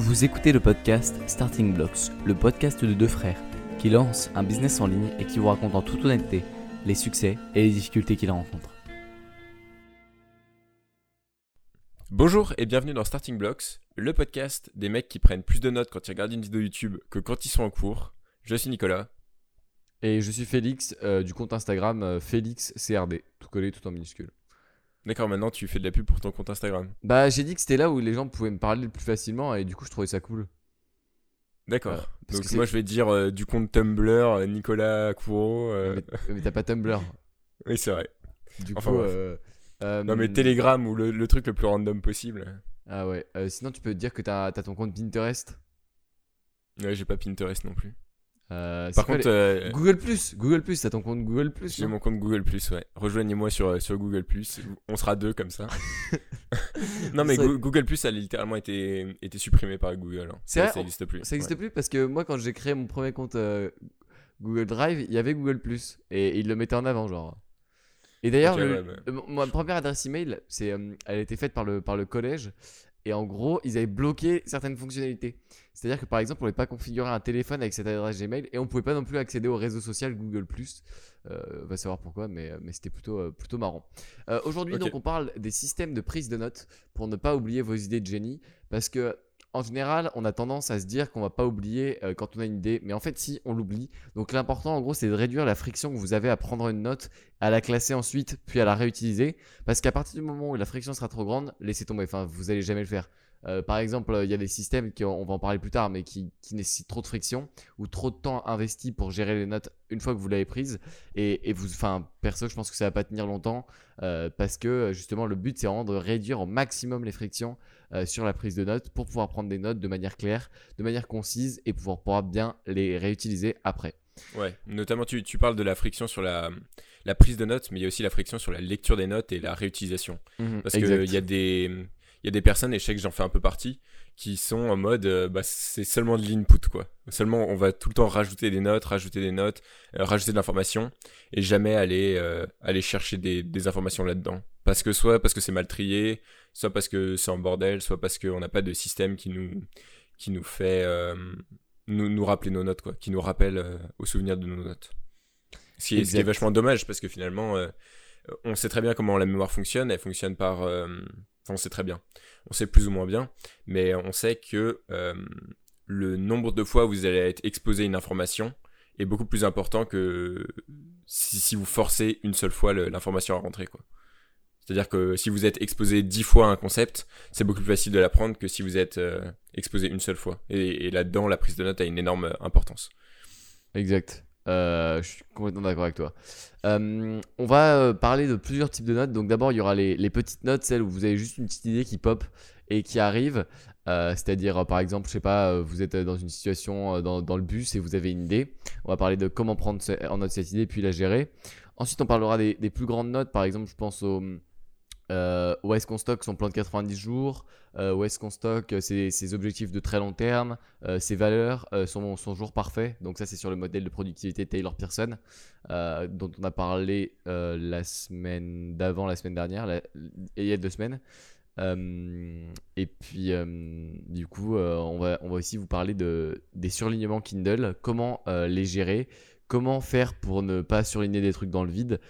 Vous écoutez le podcast Starting Blocks, le podcast de deux frères qui lancent un business en ligne et qui vous racontent en toute honnêteté les succès et les difficultés qu'ils rencontrent. Bonjour et bienvenue dans Starting Blocks, le podcast des mecs qui prennent plus de notes quand ils regardent une vidéo YouTube que quand ils sont en cours. Je suis Nicolas. Et je suis Félix euh, du compte Instagram euh, Félix CRD, tout collé, tout en minuscule. D'accord, maintenant tu fais de la pub pour ton compte Instagram. Bah, j'ai dit que c'était là où les gens pouvaient me parler le plus facilement et du coup, je trouvais ça cool. D'accord. Parce Donc que moi je vais dire euh, du compte Tumblr, euh, Nicolas Couro. euh, Mais, mais t'as pas Tumblr. Oui, c'est vrai. Du Enfin, coup, euh, Non mais Telegram ou le, le truc le plus random possible. Ah ouais. Sinon, tu peux te dire que t'as as ton compte Pinterest. Ouais, j'ai pas Pinterest non plus. Euh, Par contre, les- euh, Google Plus, Google Plus, t'as ton compte Google Plus. j'ai mon compte Google Plus, ouais. Rejoignez-moi sur, euh, sur Google Plus. On sera deux comme ça. non mais Google Plus, ça a littéralement été, été supprimé par Google. hein. C'est Ça- vrai Ça n'existe plus. Ça existe Ouais. plus parce que moi, quand j'ai créé mon premier compte euh, Google Drive, il y avait Google Plus et il le mettait en avant, genre. Et d'ailleurs, ouais, bah. ma première adresse email, c'est, elle a été faite par le, par le collège. Et en gros, ils avaient bloqué certaines fonctionnalités. C'est-à-dire que par exemple, on ne pouvait pas configurer un téléphone avec cette adresse Gmail et on ne pouvait pas non plus accéder au réseau social Google. Euh, on va savoir pourquoi, mais, mais c'était plutôt, euh, plutôt marrant. Euh, Aujourd'hui, donc, on parle des systèmes de prise de notes pour ne pas oublier vos idées de génie. Parce que en général, on a tendance à se dire qu'on va pas oublier euh, quand on a une idée, mais en fait, si, on l'oublie. Donc l'important, en gros, c'est de réduire la friction que vous avez à prendre une note, à la classer ensuite, puis à la réutiliser. Parce qu'à partir du moment où la friction sera trop grande, laissez tomber. Enfin, vous allez jamais le faire. Euh, par exemple, il y a des systèmes qui, on va en parler plus tard, mais qui, nécessitent trop de friction ou trop de temps investi pour gérer les notes une fois que vous l'avez prise. Et, vous, enfin, perso, je pense que ça va pas tenir longtemps euh, parce que justement, le but c'est vraiment de réduire au maximum les frictions euh, sur la prise de notes pour pouvoir prendre des notes de manière claire, de manière concise et pouvoir, pouvoir bien les réutiliser après. Ouais, notamment tu, tu parles de la friction sur la, la prise de notes, mais il y a aussi la friction sur la lecture des notes et la réutilisation. Parce Exact. qu'il y, a des- il y a des personnes, et je sais que j'en fais un peu partie, qui sont en mode euh, bah, c'est seulement de l'input, quoi. Seulement, on va tout le temps rajouter des notes, rajouter des notes, euh, rajouter de l'information, et jamais aller, euh, aller chercher des, des informations là-dedans. Parce que soit parce que c'est mal trié, soit parce que c'est en bordel, soit parce qu'on n'a pas de système qui nous, qui nous fait nous, nous rappeler nos notes, quoi, qui nous rappelle au souvenir de nos notes. Ce qui, est, ce qui est Exact. vachement dommage parce que finalement, on sait très bien comment la mémoire fonctionne. Elle fonctionne par. On sait très bien. On sait plus ou moins bien. Mais on sait que euh, le nombre de fois où vous allez être exposé à une information est beaucoup plus important que si, vous forcez une seule fois l'information à rentrer. C'est-à-dire que si vous êtes exposé dix fois à un concept, c'est beaucoup plus facile de l'apprendre que si vous êtes euh, exposé une seule fois. Et, et là-dedans, la prise de notes a une énorme importance. Exact. Euh, je suis complètement d'accord avec toi. Euh, on va euh, parler de plusieurs types de notes. Donc d'abord, il y aura les, petites notes, celles où vous avez juste une petite idée qui pop et qui arrive. C'est-à-dire, par exemple, je sais pas, vous êtes dans une situation dans, le bus et vous avez une idée. On va parler de comment prendre en note cette idée puis la gérer. Ensuite, on parlera des, des plus grandes notes. Par exemple, je pense au, euh, où est-ce qu'on stocke son plan de 90 jours, euh, où est-ce qu'on stocke euh, ses, objectifs de très long terme, euh, ses valeurs, euh, son, son jour parfait? Donc ça, c'est sur le modèle de productivité Taylor Pearson, dont on a parlé la semaine d'avant, la semaine dernière, la- il y a deux semaines. Et puis, du coup, on, va, on va aussi vous parler de, des surlignements Kindle, comment les gérer, comment faire pour ne pas surligner des trucs dans le vide,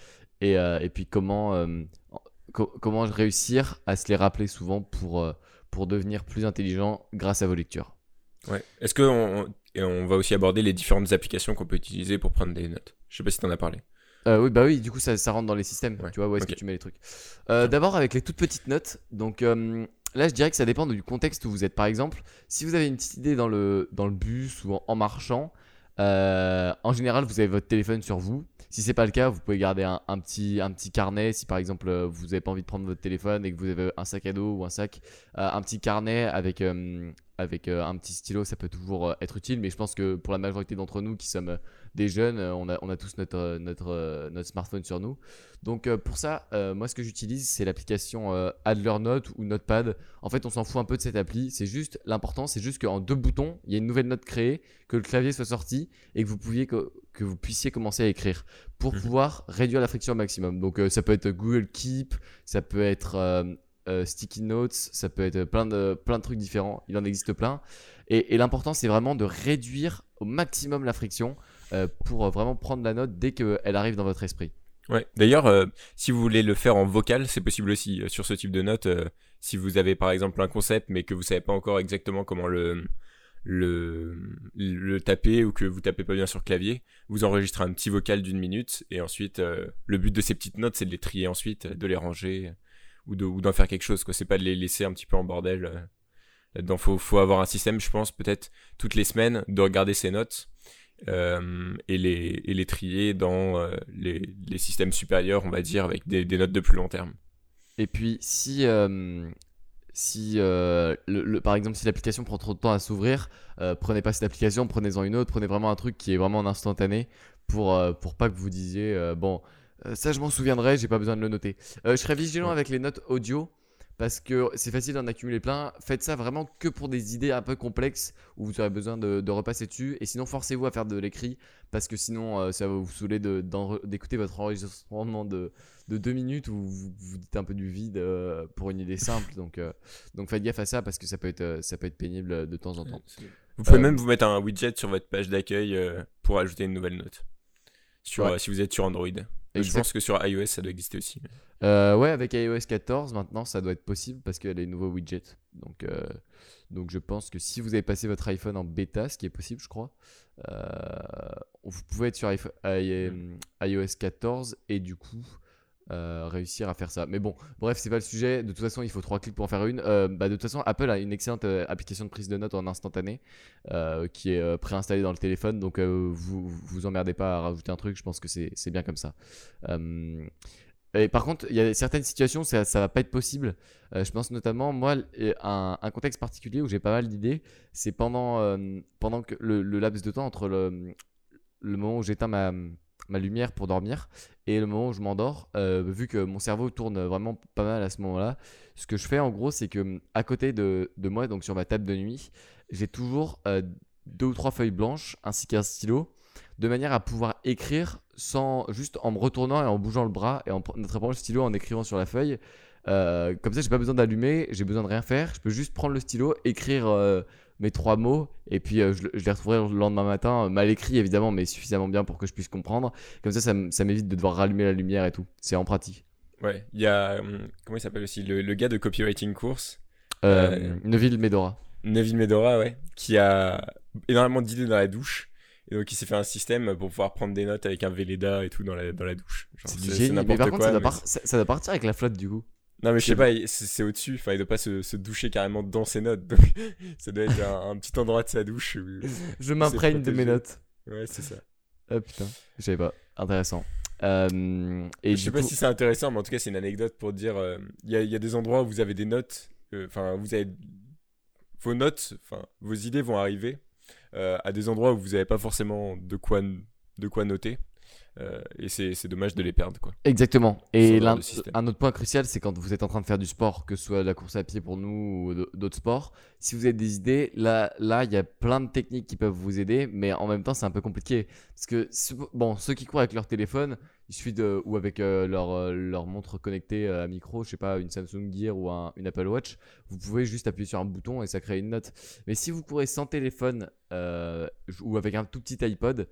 et, et puis comment, co- comment réussir à se les rappeler souvent pour, euh, pour devenir plus intelligent grâce à vos lectures? Ouais. Est-ce que on, et on va aussi aborder les différentes applications qu'on peut utiliser pour prendre des notes? Je sais pas si tu en as parlé. Euh, oui, bah oui, du coup, ça, ça rentre dans les systèmes. Ouais, Tu vois, où est-ce que tu mets les trucs. Euh, D'abord, avec les toutes petites notes. Donc euh, là, je dirais que ça dépend du contexte où vous êtes. Par exemple, si vous avez une petite idée dans le, dans le bus ou en, en marchant, euh, en général, vous avez votre téléphone sur vous. Si c'est pas le cas, vous pouvez garder un, petit, un petit carnet. Si par exemple, euh, vous n'avez pas envie de prendre votre téléphone et que vous avez un sac à dos ou un sac, euh, un petit carnet avec, euh, avec euh, un petit stylo, ça peut toujours euh, être utile. Mais je pense que pour la majorité d'entre nous qui sommes euh, des jeunes, on a, on a tous notre, notre, notre smartphone sur nous. Donc pour ça, moi ce que j'utilise, c'est l'application Adlernote ou Notepad. En fait, on s'en fout un peu de cette appli. C'est juste l'important, c'est juste qu'en deux boutons, il y a une nouvelle note créée, que le clavier soit sorti et que vous pouviez que, que vous puissiez commencer à écrire pour Mhm. pouvoir réduire la friction au maximum. Donc euh, ça peut être Google Keep, ça peut être euh, euh, sticky notes, ça peut être plein de, plein de trucs différents. Il en existe plein. Et, l'important, c'est vraiment de réduire au maximum la friction euh, pour euh, vraiment prendre la note dès qu'elle arrive dans votre esprit. Ouais. D'ailleurs, si vous voulez le faire en vocal, c'est possible aussi sur ce type de note. euh, si vous avez par exemple un concept, mais que vous savez pas encore exactement comment le le, taper ou que vous tapez pas bien sur clavier, vous enregistrez un petit vocal d'une minute et ensuite le but de ces petites notes c'est de les trier ensuite, de les ranger ou de ou d'en faire quelque chose quoi. C'est pas de les laisser un petit peu en bordel. euh, Là-dedans, faut faut avoir un système, je pense peut-être toutes les semaines de regarder ces notes euh, et les et les trier dans euh, les les systèmes supérieurs, on va dire, avec des des notes de plus long terme. Et puis, si, euh, si par exemple, si l'application prend trop de temps à s'ouvrir, prenez pas cette application, prenez-en une autre, prenez vraiment un truc qui est vraiment en instantané pour, pour pas que vous disiez, bon, euh, ça je m'en souviendrai, j'ai pas besoin de le noter. Euh, je serais vigilant Ouais. avec les notes audio parce que c'est facile d'en accumuler plein. Faites ça vraiment que pour des idées un peu complexes où vous aurez besoin de, de repasser dessus. Et sinon, forcez-vous à faire de l'écrit parce que sinon, euh, ça va vous saouler d'écouter votre enregistrement de, de deux minutes où vous, vous dites un peu du vide euh, pour une idée simple. Donc, euh, donc faites gaffe à ça parce que ça peut être, ça peut être pénible de temps en temps. Vous pouvez Euh, même vous mettre un widget sur votre page d'accueil euh, pour ajouter une nouvelle note. Sur, Ouais. euh, si vous êtes sur Android. Je Exact. pense que sur iOS ça doit exister aussi. Euh, ouais, avec iOS 14, maintenant, ça doit être possible parce qu'il y a les nouveaux widgets. Donc, euh, donc je pense que si vous avez passé votre iPhone en bêta, ce qui est possible, je crois, euh, vous pouvez être sur iPhone- i- iOS 14 et du coup euh, réussir à faire ça. Mais bon, bref, c'est pas le sujet. De toute façon, il faut trois clics pour en faire une. Euh, bah, de toute façon, Apple a une excellente euh, application de prise de notes en instantané qui est préinstallée dans le téléphone. Donc, vous vous emmerdez pas à rajouter un truc. Je pense que c'est bien comme ça. Et par contre, il y a certaines situations, ça, ça va pas être possible. Je pense notamment, moi, un, contexte particulier où j'ai pas mal d'idées, c'est pendant, pendant que le, le laps de temps entre le, le moment où j'éteins ma, ma lumière pour dormir et le moment où je m'endors, euh, vu que mon cerveau tourne vraiment pas mal à ce moment-là, ce que je fais en gros, c'est que à côté de, moi, donc sur ma table de nuit, j'ai toujours euh, deux ou trois feuilles blanches ainsi qu'un stylo de manière à pouvoir écrire sans juste en me retournant et en bougeant le bras et en attrapant le stylo en écrivant sur la feuille. Euh, comme ça, j'ai pas besoin d'allumer, j'ai besoin de rien faire. Je peux juste prendre le stylo, écrire mes trois mots et puis euh, je, je les retrouverai le lendemain matin, euh, mal écrit évidemment, mais suffisamment bien pour que je puisse comprendre. Comme ça, ça, m'évite de devoir rallumer la lumière et tout. C'est en pratique. Ouais, il y a hum, comment il s'appelle aussi le, le gars de copywriting course, Euh, Neville Medora. Neville Medora, ouais, qui a énormément d'idées dans la douche. Et donc il s'est fait un système pour pouvoir prendre des notes avec un Velleda et tout dans la, dans la douche. C'est du génie. Mais par contre, ça, doit ça doit partir avec la flotte du coup. Non mais je sais pas, c'est au-dessus, enfin il doit pas se, se doucher carrément dans ses notes, donc ça doit être un, un petit endroit de sa douche. où- Je m'imprègne de mes notes. Ouais c'est ça. Ah putain, je savais pas. Intéressant. Euh, et je sais pas si c'est intéressant, mais en tout cas c'est une anecdote pour dire, euh, il y, a, il y a des endroits où vous avez des notes, euh, enfin vous avez vos notes, enfin vos idées vont arriver à des endroits où vous n'avez pas forcément de quoi, de quoi noter. Euh, et c'est dommage de les perdre quoi. Exactement. Et un autre point crucial, c'est quand vous êtes en train de faire du sport, que ce soit la course à pied pour nous ou d'autres sports. Si vous avez des idées, là, là, il y a plein de techniques qui peuvent vous aider, mais en même temps, c'est un peu compliqué parce que bon, ceux qui courent avec leur téléphone, il de ou avec euh, leur euh, leur montre connectée euh, à micro, je sais pas, une Samsung Gear ou un- une Apple Watch, vous pouvez juste appuyer sur un bouton et ça crée une note. Mais si vous courez sans téléphone ou avec un tout petit iPod,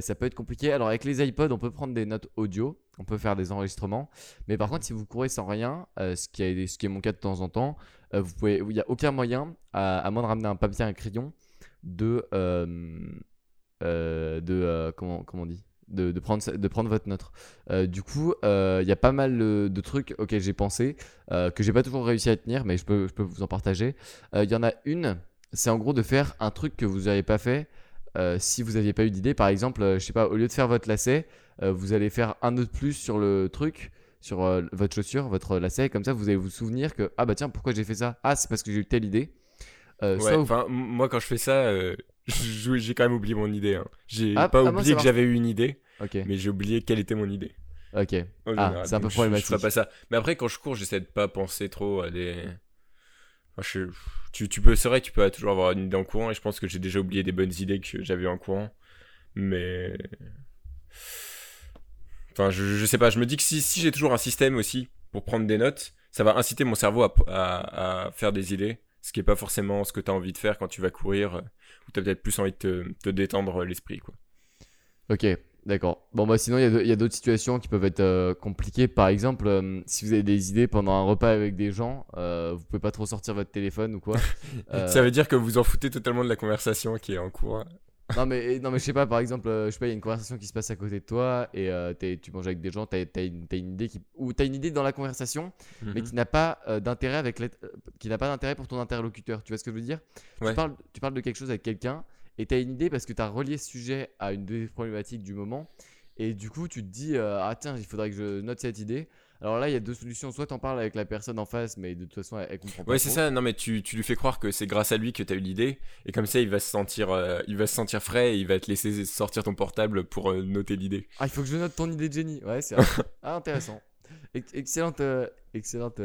ça peut être compliqué. Alors avec les iPods, on peut prendre des notes audio, on peut faire des enregistrements. Mais par contre, si vous courez sans rien, ce, qui est, ce qui est mon cas de temps en temps, vous pouvez, il n'y a aucun moyen, à, à moins de ramener un papier un crayon, de, de comment, comment on dit? De, de prendre, de prendre votre note. Euh, du coup, euh, il y a pas mal de, trucs auxquels j'ai pensé, euh, que j'ai pas toujours réussi à tenir, mais je peux, je peux vous en partager. Il y en a une, c'est en gros de faire un truc que vous n'avez pas fait si vous n'aviez pas eu d'idée. Par exemple, je sais pas, au lieu de faire votre lacet, vous allez faire un nœud de plus sur le truc, sur votre chaussure, votre lacet, comme ça vous allez vous souvenir que ah bah tiens pourquoi j'ai fait ça? Ah c'est parce que j'ai eu telle idée. Ouais, vous- moi quand je fais ça, j'ai quand même oublié mon idée. hein. J'ai Ah, pas ah, oublié que j'avais eu une idée, Mais j'ai oublié quelle était mon idée. ok. Ah, c'est un peu je- problématique. Je, ferai pas ça. Mais après, quand je cours, j'essaie de pas penser trop à des. Enfin, je- tu, tu peux, c'est vrai que tu peux toujours avoir une idée en courant, et je pense que j'ai déjà oublié des bonnes idées que j'avais en courant. Mais. Enfin, je, je sais pas, je me dis que si, si j'ai toujours un système aussi pour prendre des notes, ça va inciter mon cerveau à, à, à faire des idées, ce qui est pas forcément ce que tu as envie de faire quand tu vas courir, où tu as peut-être plus envie de te, te détendre l'esprit. quoi. Ok, d'accord. Bon, bah sinon, il y a d'autres situations qui peuvent être euh, compliquées. Par exemple, euh, si vous avez des idées pendant un repas avec des gens, euh, vous pouvez pas trop sortir votre téléphone ou quoi. Euh, Ça veut dire que vous en foutez totalement de la conversation qui est en cours. non, mais, non, mais je sais pas, par exemple, je sais pas, il y a une conversation qui se passe à côté de toi et tu manges avec des gens, t'as as une, idée qui, ou t'as une idée dans la conversation, mais Mhm. qui n'a pas d'intérêt avec l'être- qui n'a pas d'intérêt pour ton interlocuteur. Tu vois ce que je veux dire? Ouais. tu, parles, tu parles de quelque chose avec quelqu'un et tu as une idée parce que tu as relié ce sujet à une des problématiques du moment et du coup tu te dis euh, ah tiens il faudrait que je note cette idée. Alors là il y a deux solutions, soit tu en parles avec la personne en face mais de toute façon elle, elle comprend pas. Ouais, c'est ça. Non, mais tu, tu lui fais croire que c'est grâce à lui que tu as eu l'idée. Et comme ça, il va se sentir, euh, il va se sentir frais et il va te laisser sortir ton portable pour euh, noter l'idée. Ah il faut que je note ton idée de génie. Ouais c'est ah, intéressant. Ex- Excellente, euh, excellente,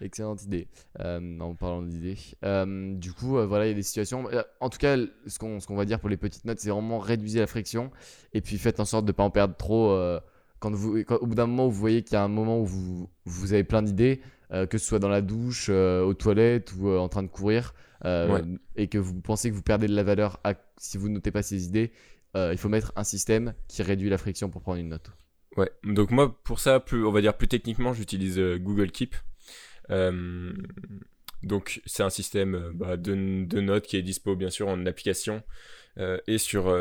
excellente idée. Euh, en parlant d'idées. Euh, du coup, euh, voilà, il y a des situations. En tout cas, ce qu'on qu'on va dire pour les petites notes, c'est vraiment réduisez la friction et puis faites en sorte de ne pas en perdre trop. quand vous, quand- au bout d'un moment où vous voyez qu'il y a un moment où vous, vous avez plein d'idées, que ce soit dans la douche, aux toilettes ou en train de courir, Ouais. et que vous pensez que vous perdez de la valeur à- si vous ne notez pas ces idées, il faut mettre un système qui réduit la friction pour prendre une note. Ouais. Donc moi, pour ça, plus, on va dire plus techniquement, j'utilise euh, Google Keep. Euh, donc c'est un système euh, bah, de, notes qui est dispo bien sûr en application euh, et sur,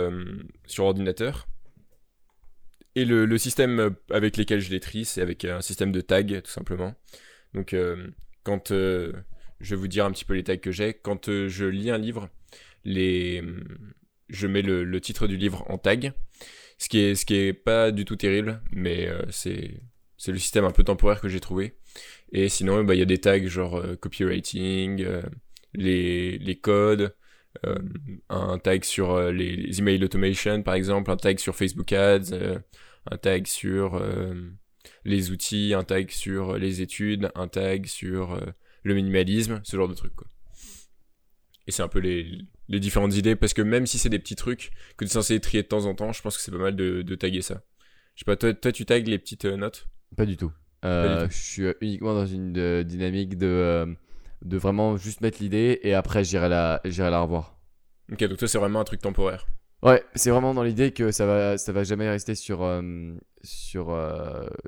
sur ordinateur. Et le, système avec lequel je les trie, c'est avec un système de tags tout simplement. Donc quand je vais vous dire un petit peu les tags que j'ai, quand je lis un livre, je mets le, titre du livre en tag. Ce qui est, ce qui est pas du tout terrible, mais c'est, c'est le système un peu temporaire que j'ai trouvé. Et sinon, bah, il y a des tags genre euh, copywriting, euh, les, codes, euh, un tag sur les, email automation par exemple, un tag sur Facebook Ads, un tag sur les outils, un tag sur les études, un tag sur le minimalisme, ce genre de trucs. Et c'est un peu les, les différentes idées, parce que même si c'est des petits trucs que tu es censé trier de temps en temps, je pense que c'est pas mal de, de taguer ça. Je sais pas, toi, toi tu tags les petites notes? Pas du tout. Euh, du Je suis uniquement dans une euh, dynamique de, euh, de vraiment juste mettre l'idée et après j'irai la, j'irai la revoir. Ok, donc toi c'est vraiment un truc temporaire. Ouais, c'est vraiment dans l'idée que ça va, ça va jamais rester sur, sur,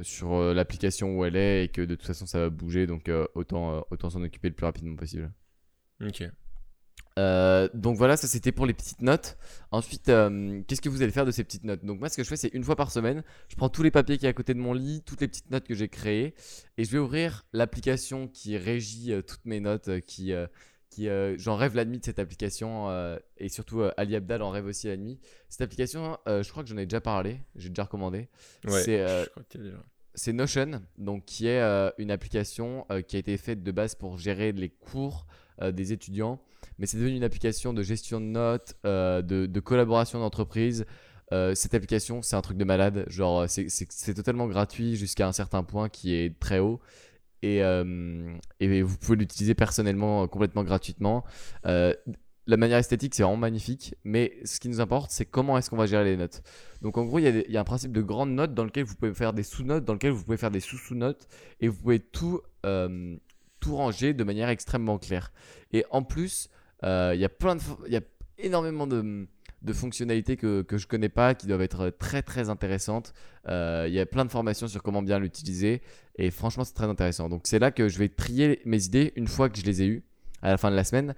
sur l'application où elle est et que de toute façon ça va bouger donc autant, autant s'en occuper le plus rapidement possible. Ok. Euh, donc voilà, ça c'était pour les petites notes. Ensuite, euh, qu'est-ce que vous allez faire de ces petites notes? Donc moi, ce que je fais, c'est une fois par semaine, je prends tous les papiers qui est à côté de mon lit, toutes les petites notes que j'ai créées, et je vais ouvrir l'application qui régit euh, toutes mes notes, qui, qui j'en rêve la nuit de cette application, et surtout Ali Abdal en rêve aussi la nuit. Cette application, je crois que j'en ai déjà parlé, j'ai déjà recommandé. Ouais, C'est je crois que t'as déjà. c'est Notion, donc qui est euh, une application euh, qui a été faite de base pour gérer les cours euh, des étudiants, mais c'est devenu une application de gestion de notes, euh, de, collaboration d'entreprise. Euh, cette application, c'est un truc de malade. Genre, c'est- totalement gratuit jusqu'à un certain point qui est très haut. Et, vous pouvez l'utiliser personnellement, complètement gratuitement. La manière esthétique, c'est vraiment magnifique. Mais ce qui nous importe, c'est comment est-ce qu'on va gérer les notes. Donc en gros, il y, y a un principe de grande note dans lequel vous pouvez faire des sous-notes, dans lequel vous pouvez faire des sous-sous-notes, et vous pouvez tout, tout ranger de manière extrêmement claire. Et en plus, euh, il y a plein de, y a énormément de, de fonctionnalités que, que je connais pas, qui doivent être très très intéressantes. Euh, Il y a plein de formations sur comment bien l'utiliser, et franchement, c'est très intéressant. Donc c'est là que je vais trier mes idées une fois que je les ai eues à la fin de la semaine.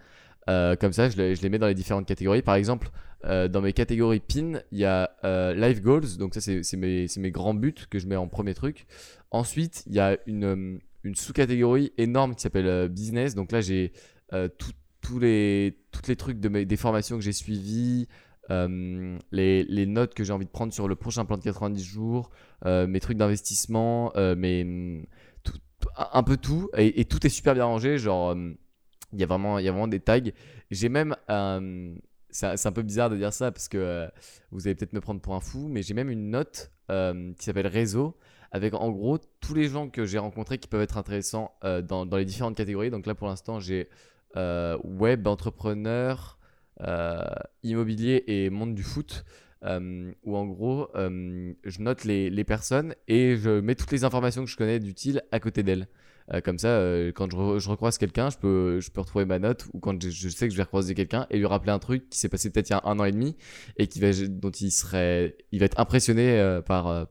Euh, comme ça, je les, je les mets dans les différentes catégories. Par exemple, dans mes catégories PIN, il y a Life Goals. Donc, ça, c'est mes, mes grands buts que je mets en premier truc. Ensuite, il y a une, une sous-catégorie énorme qui s'appelle euh, Business. Donc là, j'ai euh, tout- tous les, toutes les trucs de mes, des formations que j'ai suivies, euh, les, les notes que j'ai envie de prendre sur le prochain plan de 90 jours, mes trucs d'investissement, euh, mes, tout- un peu tout. Et, tout est super bien rangé. Genre. il y vraiment, y a vraiment des tags. J'ai même, c'est un peu bizarre de dire ça parce que euh, vous allez peut-être me prendre pour un fou, mais j'ai même une note euh, qui s'appelle réseau avec en gros tous les gens que j'ai rencontrés qui peuvent être intéressants euh, dans, dans les différentes catégories. Donc là pour l'instant j'ai web, entrepreneur, immobilier et monde du foot. où en gros je note les, les personnes et je mets toutes les informations que je connais d'utiles à côté d'elles. Euh, comme ça, euh, quand je, re- je recroise quelqu'un, je peux, je peux retrouver ma note ou quand je, je sais que je vais recroiser quelqu'un et lui rappeler un truc qui s'est passé peut-être il y a un an et demi et qui va, dont il serait, il va être impressionné euh, par, euh,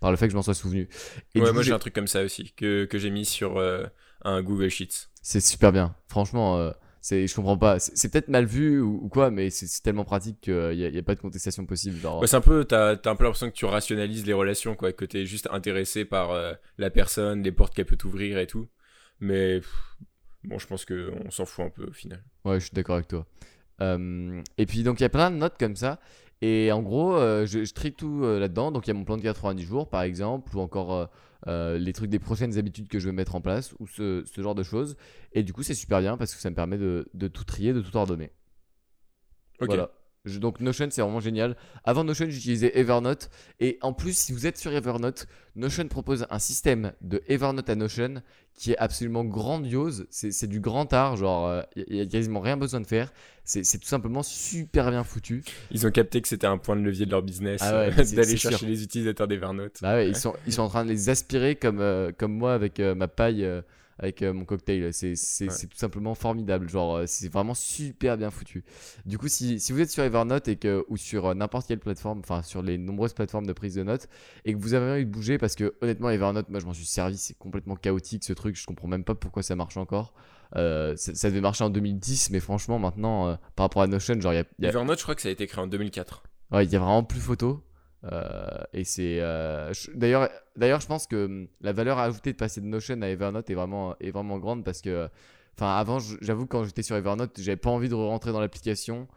par le fait que je m'en sois souvenu. Et ouais, moi j'ai j'ai- un truc comme ça aussi que, que j'ai mis sur euh, un Google Sheets. c'est super bien. Franchement, euh, c'est, je comprends pas. C'est, peut-être mal vu ou, ou quoi, mais c'est, tellement pratique qu'il n'y a, a pas de contestation possible. Genre, Ouais, c'est un peu, t'as t'as un peu l'impression que tu rationalises les relations, quoi, que t'es juste intéressé par euh, la personne, les portes qu'elle peut t'ouvrir et tout. Mais pff, bon, je pense que on s'en fout un peu au final. Ouais, je suis d'accord avec toi. Euh, et puis, donc, il y a plein de notes comme ça. Et en gros, euh, je, je trie tout là-dedans. Donc, il y a mon plan de 90 jours, par exemple, ou encore euh, les trucs des prochaines habitudes que je veux mettre en place, ou ce, ce genre de choses. Et du coup, c'est super bien parce que ça me permet de, de tout trier, de tout ordonner. Voilà. Je- donc Notion c'est vraiment génial. Avant Notion j'utilisais Evernote et en plus si vous êtes sur Evernote, Notion propose un système de Evernote à Notion qui est absolument grandiose. C'est du grand art, genre il n'y a quasiment rien besoin de faire. C'est tout simplement super bien foutu. Ils ont capté que c'était un point de levier de leur business Ah ouais, euh, d'aller chercher sûr. les utilisateurs d'Evernote. Bah ouais, ils sont, ils sont en train de les aspirer comme, euh, comme moi avec euh, ma paille, euh, avec euh, mon cocktail. C'est Ouais. tout simplement formidable. Genre, euh, c'est vraiment super bien foutu. Du coup, si, si vous êtes sur Evernote et que, ou sur euh, n'importe quelle plateforme, enfin sur les nombreuses plateformes de prise de notes, et que vous avez envie de bouger, parce que honnêtement, Evernote, moi je m'en suis servi, c'est complètement chaotique ce truc. Je comprends même pas pourquoi ça marche encore. Euh, ça, ça devait marcher en 2010, mais franchement, maintenant, euh, par rapport à Notion, genre, il y a, il y a- Evernote, je crois que ça a été créé en 2004. Ouais, il y a vraiment plus photo. Euh, et c'est euh, d'ailleurs d'ailleurs je pense que hum, la valeur ajoutée de passer de Notion à Evernote est vraiment est vraiment grande parce que enfin avant j'avoue quand j'étais sur Evernote j'avais pas envie de rentrer dans l'application.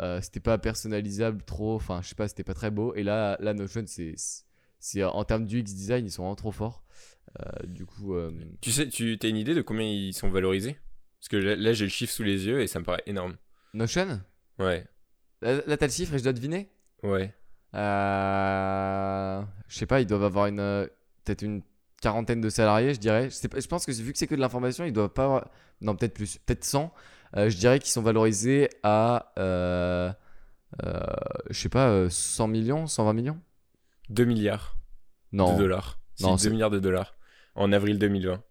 Euh, c'était pas personnalisable trop. Enfin je sais pas c'était pas très beau. Et là la Notion c'est c'est en termes du X design ils sont vraiment trop forts. Du coup Tu sais, tu as une idée de combien ils sont valorisés? Parce que là, là, j'ai le chiffre sous les yeux et ça me paraît énorme. Notion? Ouais, là, là, t'as le chiffre et je dois deviner? Ouais. Euh, je sais pas, ils doivent avoir une euh, peut-être une quarantaine de salariés, je dirais. Je, sais pas, je pense que vu que c'est que de l'information, ils doivent pas avoir... Non, peut-être plus, peut-être 100. Euh, je dirais qu'ils sont valorisés à, euh, euh, je sais pas, euh, 100 millions, 120 millions? 2 milliards Non. de dollars. Non, 2 c'est- milliards de dollars. En avril 2020.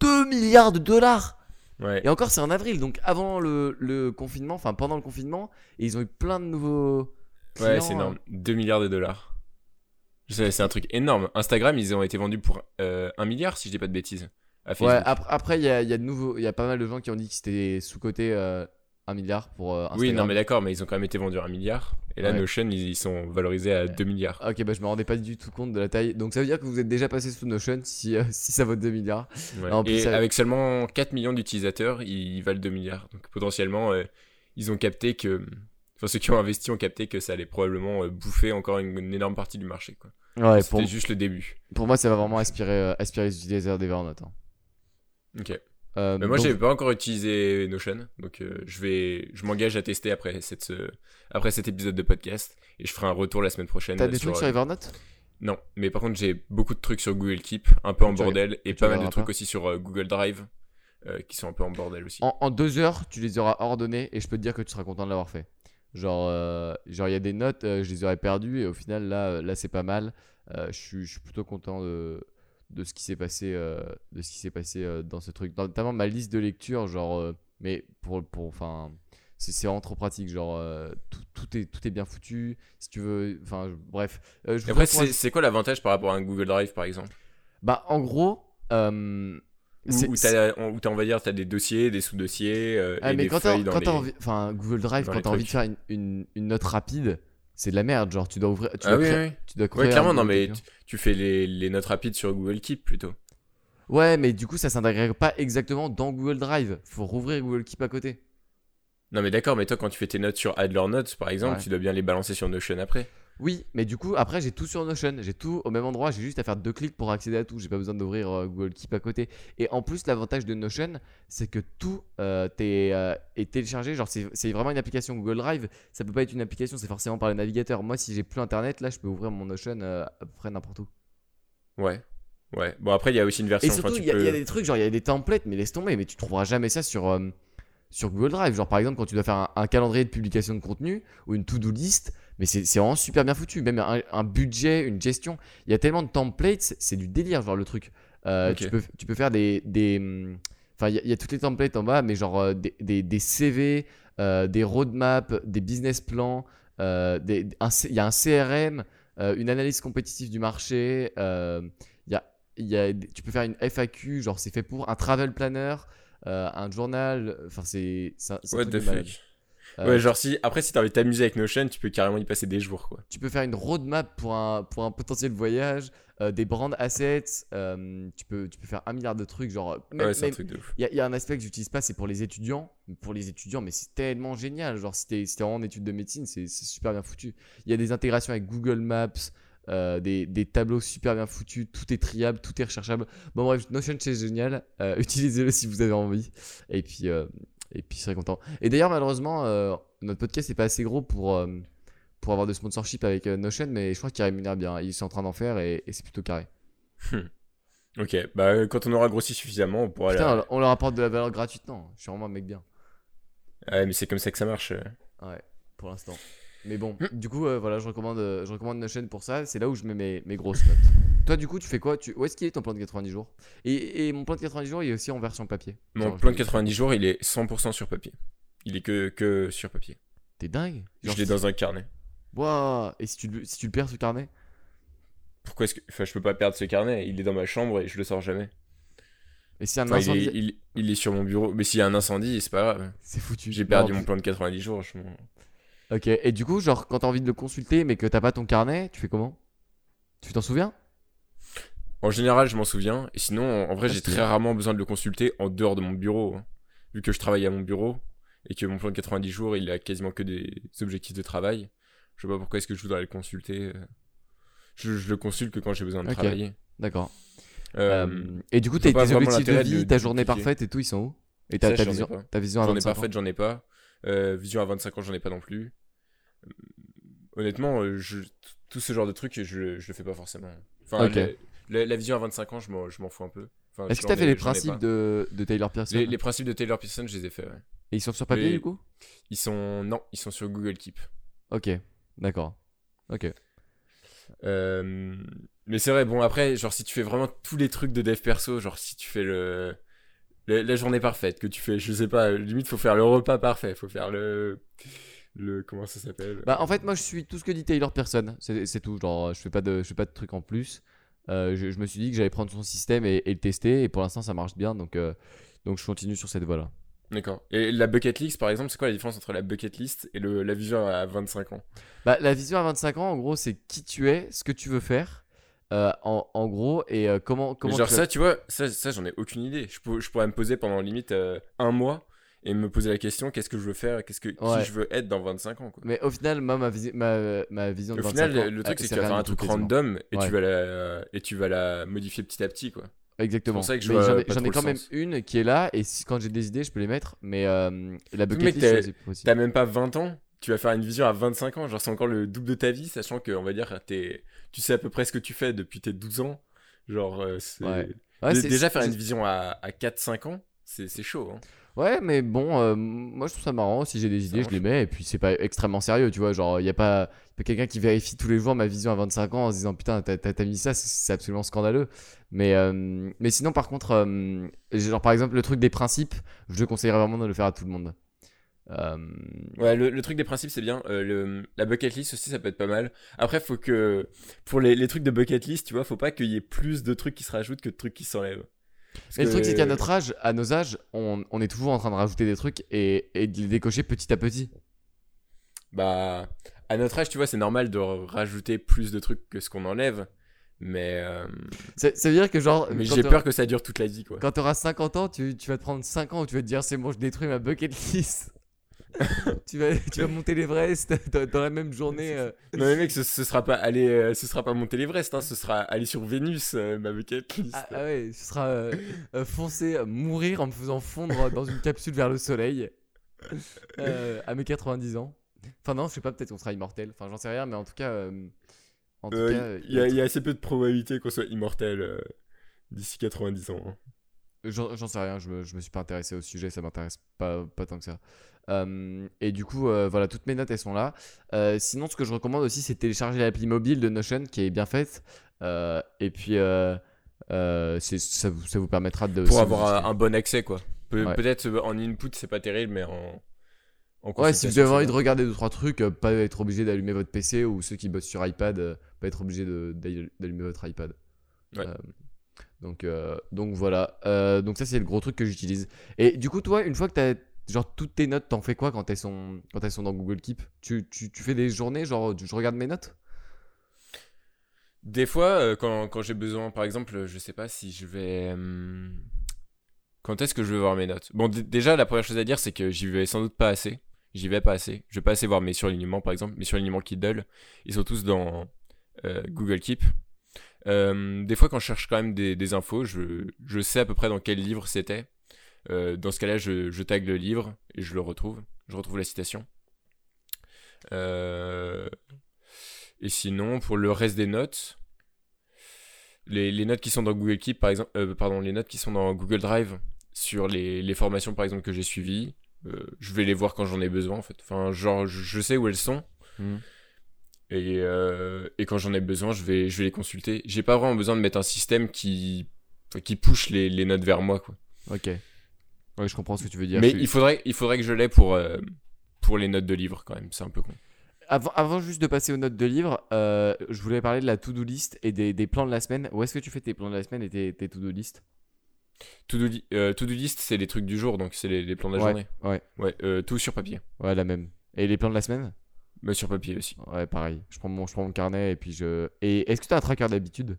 2 milliards de dollars Ouais. Et encore, c'est en avril, donc avant le, le confinement, enfin pendant le confinement, et ils ont eu plein de nouveaux. Ouais, c'est euh. énorme. 2 milliards de dollars. C'est un truc énorme. Instagram, ils ont été vendus pour euh, 1 milliard, si je dis pas de bêtises. À. Ouais, ap- après, il y a, y a de y a pas mal de gens qui ont dit que c'était sous-côté euh, 1 milliard pour euh, Instagram. oui, non, mais d'accord, mais ils ont quand même été vendus à 1 milliard. Et là, Ouais. Notion, ils, ils sont valorisés à 2 milliards. Ok, bah je me rendais pas du tout compte de la taille. Donc ça veut dire que vous êtes déjà passé sous Notion si, euh, si ça vaut 2 milliards. Ouais. En plus, Et ça- avec seulement 4 millions d'utilisateurs, ils valent 2 milliards. Donc potentiellement, euh, ils ont capté que. Enfin, ceux qui ont investi ont capté que ça allait probablement euh, bouffer encore une, une énorme partie du marché. Quoi. Ouais, pour, C'était juste le début. pour moi, ça va vraiment aspirer, euh, aspirer les utilisateurs d'Evernote. hein. Ok. Euh, Mais moi, donc- j'ai pas encore utilisé Notion, donc euh, je vais, je m'engage à tester après cette, après cet épisode de podcast et je ferai un retour la semaine prochaine. T'as euh, des trucs sur Evernote? Non, mais par contre, j'ai beaucoup de trucs sur Google Keep, un peu en Tu bordel, et tu pas mal de trucs pas aussi sur Google Drive qui sont un peu en bordel aussi. en, en deux heures, tu les auras ordonnés et je peux te dire que tu seras content de l'avoir fait. Genre, euh, genre il y a des notes, euh, je les aurais perdues et au final, là, euh, là c'est pas mal. Euh, je suis je suis plutôt content de, de ce qui s'est passé, de ce qui s'est passé dans ce truc. Notamment ma liste de lecture, genre, mais pour, pour, enfin, c'est c'est vraiment trop pratique. Genre, tout, tout est, tout est bien foutu. Si tu veux, enfin, bref. Je après, c'est c'est quoi l'avantage par rapport à un Google Drive par exemple? Bah, en gros, euh, Où, t'as, on va dire, t'as des dossiers, des sous-dossiers euh, Ah, et mais des quand t'as feuilles dans quand les... envie, enfin Google Drive, dans quand t'as envie de faire une, une, une note rapide, c'est de la merde. Genre, tu dois ouvrir, tu Ah dois oui, créer, oui. tu dois Ouais, clairement, non, mais tu, tu fais les, les notes rapides sur Google Keep plutôt. Ouais, mais du coup, ça s'intègre pas exactement dans Google Drive. Faut rouvrir Google Keep à côté. Non, mais d'accord, mais toi, quand tu fais tes notes sur Adler Notes, par exemple, Ouais. tu dois bien les balancer sur Notion après. Oui, mais du coup, après, j'ai tout sur Notion. J'ai tout au même endroit. J'ai juste à faire deux clics pour accéder à tout. J'ai pas besoin d'ouvrir euh, Google Keep à côté. Et en plus, l'avantage de Notion, c'est que tout euh, euh, est téléchargé. Genre, c'est vraiment une application Google Drive. Ça peut pas être une application, c'est forcément par le navigateur. Moi, si j'ai plus internet, là, je peux ouvrir mon Notion à peu près n'importe où. Ouais. Ouais. Bon, après, il y a aussi une version. Et surtout, il y, a- peux- il y a des trucs, genre, il y a des templates, mais laisse tomber. Mais tu trouveras jamais ça sur, sur Google Drive. Genre, par exemple, quand tu dois faire un, un calendrier de publication de contenu ou une to-do list, mais c'est c'est vraiment super bien foutu. Même un, un budget, une gestion. Il y a tellement de templates, c'est- du délire, genre, le truc. Euh, tu, peux, tu peux faire des. des, hum, Enfin, il y, a- il y a toutes les templates en bas, mais genre euh, des, des, des CV, euh, des roadmaps, des business plans, euh, des- un il y a un CRM, euh, une analyse compétitive du marché. euh, il y a, il y a, tu peux faire une FAQ, genre c'est fait pour un travel planner, euh, un journal. Enfin, c'est. What the fuck. Euh, Ouais, genre si, après si t'as envie de t'amuser avec Notion, tu peux carrément y passer des jours, quoi. tu peux faire une roadmap pour un, pour un potentiel voyage, euh, des brand assets, euh, tu, peux, tu peux faire un milliard de trucs. Genre, même- ouais, c'est un truc de ouf. Il y, a- il y a un aspect que j'utilise pas, c'est pour les étudiants. Pour les étudiants, mais c'est tellement génial. Genre, si t'es si t'es en études de médecine, c'est c'est super bien foutu. Il y a des intégrations avec Google Maps, euh, des, des tableaux super bien foutus. Tout est triable, tout est recherchable. Bon, bref, Notion, c'est génial. Euh, Utilisez-le si vous avez envie. Et puis, euh, et puis, serez content. Et d'ailleurs, malheureusement, euh, notre podcast n'est pas assez gros pour, euh, pour avoir de sponsorship avec euh, Notion, mais je crois qu'il rémunère bien. Ils sont en train d'en faire et, et c'est plutôt carré. Ok, bah quand on aura grossi suffisamment, on pourra Putain, la... on leur apporte de la valeur gratuitement. Je suis vraiment un mec bien. Ouais, mais c'est comme ça que ça marche. Ouais, pour l'instant. Mais bon, du coup, euh, voilà, je recommande, je recommande Notion pour ça. C'est là où je mets mes, mes grosses notes. Toi, du coup, tu fais quoi? Tu... Où est-ce qu'il est ton plan de 90 jours? Et, et mon plan de 90 jours, il est aussi en version papier. Mon plan de 90 jours, il est 100% sur papier. Il est que, que sur papier. T'es dingue? Je l'ai dans un carnet. Ouah, Et si tu, le- si tu le perds ce carnet? Pourquoi est-ce que. Enfin, je peux pas perdre ce carnet, il est dans ma chambre et je le sors jamais. Et si un Enfin, il, incendie. est, il- il est sur mon bureau. Mais s'il y a un incendie, c'est pas grave. C'est foutu. J'ai perdu mon plan de 90 jours. je Ok, et du coup, genre, quand t'as envie de le consulter mais que t'as pas ton carnet, tu fais comment? Tu t'en souviens? En général, je m'en souviens. Et sinon, en vrai, Ah, j'ai très rarement besoin de le consulter en dehors de mon bureau. hein. Vu que je travaille à mon bureau et que mon plan de 90 jours, il a quasiment que des objectifs de travail. Je sais pas pourquoi est-ce que je voudrais le consulter. euh. Je, je le consulte que quand j'ai besoin de travailler. D'accord. Euh, Euh, et du coup, tes, objectifs de de vie, le ta journée parfaite et tout, ils sont où? Et Ça, ta, ai vision, ta vision à J'en ai 25 pas ans fait, j'en ai pas. Euh, vision à 25 ans, j'en ai pas non plus. Euh, Honnêtement, je, tout ce genre de trucs, je, je le fais pas forcément. Enfin, Ok. La, vision à 25 ans, je m'en, fous un peu. Enfin, Est-ce que t'as fait ai- les principes de, de Taylor Pearson les, les principes de Taylor Pearson, je les ai fait, ouais. Et ils sont sur papier les- du coup? Ils sont. Non, ils sont sur Google Keep. Ok, d'accord. Ok. Euh, mais c'est vrai, bon, après, genre, si tu fais vraiment tous les trucs de dev perso, genre, si tu fais le. le- la journée parfaite, que tu fais, je sais pas, limite, faut faire le repas parfait, faut faire le. Le. Comment ça s'appelle? Bah en fait moi je suis tout ce que dit Taylor Pearson, c'est c'est tout. Genre je fais pas de, je fais pas de trucs en plus. Euh, je, je me suis dit que j'allais prendre son système et, et le tester et pour l'instant ça marche bien donc euh, donc je continue sur cette voie là. D'accord. Et la bucket list, par exemple, c'est quoi la différence entre la bucket list et le, la vision à 25 ans? Bah la vision à 25 ans en gros c'est qui tu es, ce que tu veux faire euh, en, en gros et euh, comment comment Genre tu ça, tu vois, ça, ça j'en ai aucune idée. Je, pour- je pourrais me poser pendant limite euh, un mois et me poser la question qu'est-ce que je veux faire, qu'est-ce que Ouais. qui je veux être dans 25 ans quoi. Mais au final moi ma, visi- ma, ma vision de Au 25 final, ans le, truc c'est que tu vas faire un truc quasiment. random et Ouais. tu vas la et tu vas la modifier petit à petit quoi. Exactement. C'est pour ça que je Mais vois j'en ai, quand même sens. une qui est là et si- quand j'ai des idées je peux les mettre mais euh, la bucket list t'as- même pas 20 ans, tu vas faire une vision à 25 ans, genre c'est encore le double de ta vie, sachant que on va dire t'es tu sais à peu près ce que tu fais depuis tes 12 ans. Genre euh, c'est Ouais. Ouais, Dé- c'est- déjà faire une vision à, à 4-5 ans, c'est c'est chaud. Hein. Ouais, mais bon, euh, moi je trouve ça marrant. Si j'ai des idées, je les mets. Et puis c'est pas extrêmement sérieux, tu vois. Genre, il y a pas, quelqu'un qui vérifie tous les jours ma vision à 25 ans en se disant putain, t'as mis ça, c'est- absolument scandaleux. Mais, euh, mais sinon, par contre, euh, genre par exemple, le truc des principes, je conseillerais vraiment de le faire à tout le monde. Ouais, le, le truc des principes, c'est bien. Le, la bucket list aussi, ça peut être pas mal. Après, faut que. Pour les, les trucs de bucket list, tu vois, faut pas qu'il y ait plus de trucs qui se rajoutent que de trucs qui s'enlèvent. Mais le truc, c'est qu'à notre âge, à nos âges, on, on est toujours en train de rajouter des trucs et, et de les décocher petit à petit. Bah. À notre âge, tu vois, c'est normal de rajouter plus de trucs que ce qu'on enlève. Mais. euh, Ça, ça veut dire que, genre, mais j'ai t'auras- peur que ça dure toute la vie, quoi. Quand tu auras 50 ans, tu, tu vas te prendre 5 ans où tu vas te dire c'est bon, je détruis ma bucket list. tu, vas, tu vas monter l'Everest dans, dans la même journée. euh. Non, mais mec, ce, ce sera pas aller. euh, ce sera pas monter l'Everest, hein, ce sera aller sur Vénus, euh, ma bucket list. Ah, ah ouais, ce sera euh, foncer, mourir en me faisant fondre dans une capsule vers le soleil à mes 90 ans. Enfin, non, je sais pas, peut-être qu'on sera immortel. Enfin, j'en sais rien, mais en tout cas. en tout cas, Il y, a- il y a assez peu de probabilité qu'on soit immortel d'ici 90 ans. hein. J'en j'en sais rien, je me, je me suis pas intéressé au sujet, ça m'intéresse pas, pas tant que ça. Euh, et du coup, euh, voilà, toutes mes notes elles sont là. Euh, sinon, ce que je recommande aussi, c'est de télécharger l'appli mobile de Notion qui est bien faite. Et puis, c'est- ça, vous- ça vous permettra de. Pour avoir un, un bon accès, quoi. Pe- Ouais. Peut-être en input, c'est pas terrible, mais en. en Ouais, si vous avez envie de regarder deux trois trucs, pas être obligé d'allumer votre PC ou ceux qui bossent sur iPad, pas être obligé de- d'allumer votre iPad. Ouais. Donc, donc voilà. Donc ça c'est le gros truc que j'utilise. Et du coup toi, une fois que t'as genre toutes tes notes, t'en fais quoi quand elles sont quand elles sont dans Google Keep? Tu, tu, tu fais des journées genre je regarde mes notes? Des fois, euh, quand, quand j'ai besoin, par exemple, je sais pas si je vais. hum, Quand est-ce que je vais voir mes notes? Bon, déjà, la première chose à dire, c'est que j'y vais sans doute pas assez. J'y vais pas assez. Je vais pas assez voir mes surlignements, par exemple. Mes surlignements Kindle, ils sont tous dans euh, Google Keep. Euh, des fois, quand je cherche quand même des, des infos, je, je sais à peu près dans quel livre c'était. Euh, dans ce cas-là, je, je tag le livre et je le retrouve. Je retrouve la citation. Euh, et sinon, pour le reste des notes, les, les notes qui sont dans Google Keep, par exemple, euh, pardon, les notes qui sont dans Google Drive sur les, les formations, par exemple, que j'ai suivies, euh, je vais les voir quand j'en ai besoin, en fait. Enfin, genre, je, je sais où elles sont. Mhm. Et, et quand j'en ai besoin, je vais, je vais les consulter. J'ai pas vraiment besoin de mettre un système qui, qui push les, les notes vers moi, quoi. Ok. Ouais, je comprends ce que tu veux dire. Mais il faudrait, il faudrait que je l'ai pour, euh, pour les notes de livres, quand même. C'est un peu con. Avant, avant juste de passer aux notes de livres, euh, je voulais parler de la to-do list et des, des plans de la semaine. Où est-ce que tu fais tes plans de la semaine et tes, tes to-do list? To-do li- euh, to-do list, c'est les trucs du jour, donc c'est les, les plans de la Ouais, journée. ouais. Ouais, tout sur papier. Ouais, la même. Et les plans de la semaine? Mais sur papier aussi. Ouais, pareil. Je prends mon, je prends mon carnet et puis je. Et est-ce que tu as un tracker d'habitude?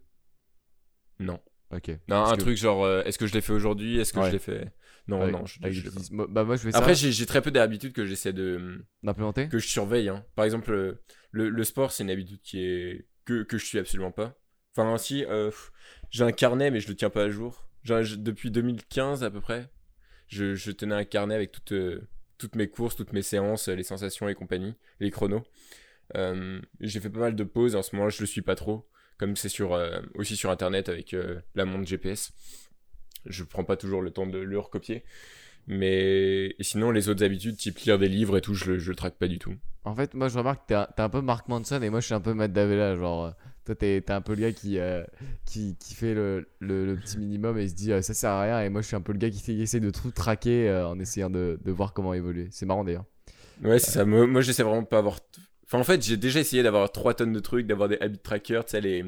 Non. Ok. Non, un que- truc genre, euh, est-ce que je l'ai fait aujourd'hui Est-ce que Ouais. je l'ai fait? Non, Ouais, non, je, je l'ai pas. moi- Bah, moi, je fais Après, j'ai très peu d'habitudes que j'essaie de. D'implémenter que je surveille. hein. Par exemple, euh, le, le sport, c'est une habitude qui est. que, que je suis absolument pas. Enfin, si, euh, j'ai un carnet, mais je le tiens pas à jour. Je- depuis 2015 à peu près, je, je tenais un carnet avec toutes, euh, toutes mes courses, toutes mes séances, les sensations et compagnie, les chronos. J'ai fait pas mal de pauses, en ce moment je le suis pas trop, comme c'est sur, euh, aussi sur internet avec euh, la montre GPS. Je prends pas toujours le temps de le recopier. Mais et sinon, les autres habitudes, type lire des livres et tout, je, le- je le traque pas du tout. En fait, moi, je remarque que t'es un, peu Mark Manson et moi, je suis un peu Matt Davella. Genre, euh, toi, t'es un peu le gars qui, euh, qui, qui fait le, le, le petit minimum et il se dit ça sert à rien. Et moi, je suis un peu le gars qui, qui essaie de tout traquer en essayant de, de voir comment évoluer. C'est marrant d'ailleurs. Ouais, c'est ça. Moi, moi, j'essaie vraiment de pas avoir. Enfin, en fait, j'ai déjà essayé d'avoir 3 tonnes de trucs, d'avoir des habit trackers, tu sais, les,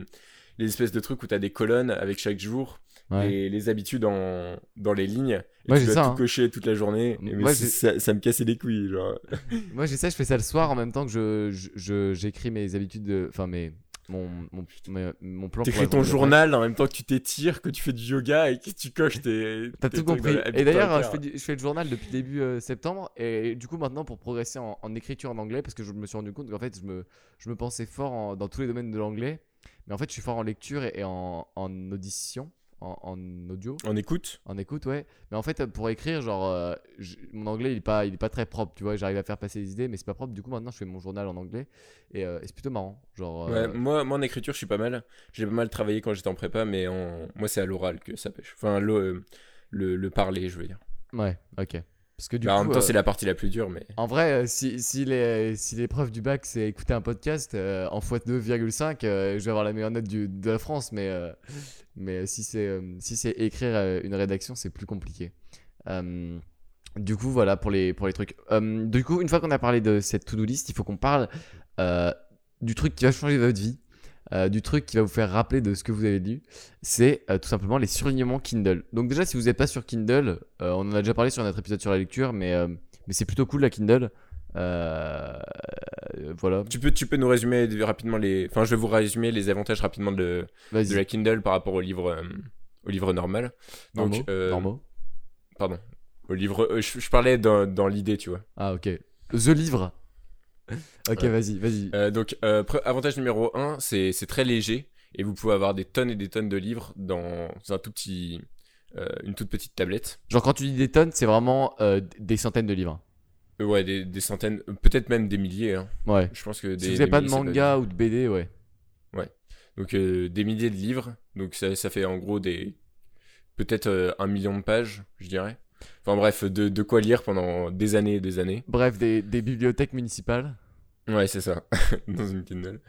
les espèces de trucs où t'as des colonnes avec chaque jour, Ouais. les habitudes en... dans les lignes. Et Ouais, tu j'ai dois ça, tout hein. cocher toute la journée. Et mais Moi, j'ai- ça, ça me cassait les couilles, genre. Moi, j'essaie, je fais ça le soir en même temps que je, je, je- j'écris mes habitudes, de- enfin, mes, mon, mon, mon, mon plan. pour T'écris ton journal en même temps que tu t'étires, que tu fais du yoga et que tu coches tes. T'as tout compris. Et d'ailleurs, je fais, du- je fais le journal depuis début euh, septembre. Et du coup, maintenant, pour progresser en, en écriture en anglais, parce que je me suis rendu compte qu'en fait, je me, je me pensais fort en- dans tous les domaines de l'anglais. Mais en fait, je suis fort en lecture et, et en, en audition, en, en audio, On écoute en écoute, ouais. Mais en fait, pour écrire, genre, euh, je- mon anglais, il est, pas, il est pas très propre. Tu vois, j'arrive à faire passer des idées, mais c'est pas propre. Du coup, maintenant, je fais mon journal en anglais. Et, euh, et c'est plutôt marrant. Genre, Ouais, euh, moi, moi en écriture, je suis pas mal. J'ai pas mal travaillé quand j'étais en prépa, mais en... moi, c'est à l'oral que ça pêche. Enfin, le, euh, le, le parler, je veux dire. ouais, ok. Parce que du Bah, en même temps, euh, c'est la partie la plus dure, mais. En vrai, euh, si, si les- si l'épreuve du bac c'est écouter un podcast euh, en x2,5, euh, je vais avoir la meilleure note du- de la France. Mais, euh, mais si c'est euh, si c'est écrire euh, une rédaction, c'est plus compliqué. Euh, du coup, voilà pour les, pour les trucs. Euh, du coup, une fois qu'on a parlé de cette to-do list, il faut qu'on parle euh, du truc qui va changer votre vie. Euh, du truc qui va vous faire rappeler de ce que vous avez lu, c'est euh, tout simplement les surlignements Kindle. Donc déjà, si vous n'êtes pas sur Kindle, euh, on en a déjà parlé sur notre épisode sur la lecture, mais, mais c'est plutôt cool la Kindle. Voilà, Tu peux, tu peux nous résumer rapidement les. Enfin, je vais vous résumer les avantages rapidement de, la Kindle par rapport au livre, au livre normal. Donc, Normaux, normaux. pardon. Au livre. je, je parlais dans, dans l'idée, tu vois. Ah ok. The livre. ok, Ouais. vas-y, vas-y. Euh, donc, euh, avantage numéro 1, c'est très léger et vous pouvez avoir des tonnes et des tonnes de livres dans un tout petit, euh, une toute petite tablette. Genre quand tu dis des tonnes, c'est vraiment des centaines de livres. Ouais, des, des centaines, peut-être même des milliers. hein. Ouais. Je pense que des. Si vous n'avez pas de milliers, manga ou de BD, ouais. Donc euh, des milliers de livres. Donc ça, ça fait en gros des peut-être un million de pages, je dirais. Enfin bref, de, de quoi lire pendant des années et des années. Bref, des, des bibliothèques municipales. Ouais, c'est ça, dans une Kindle.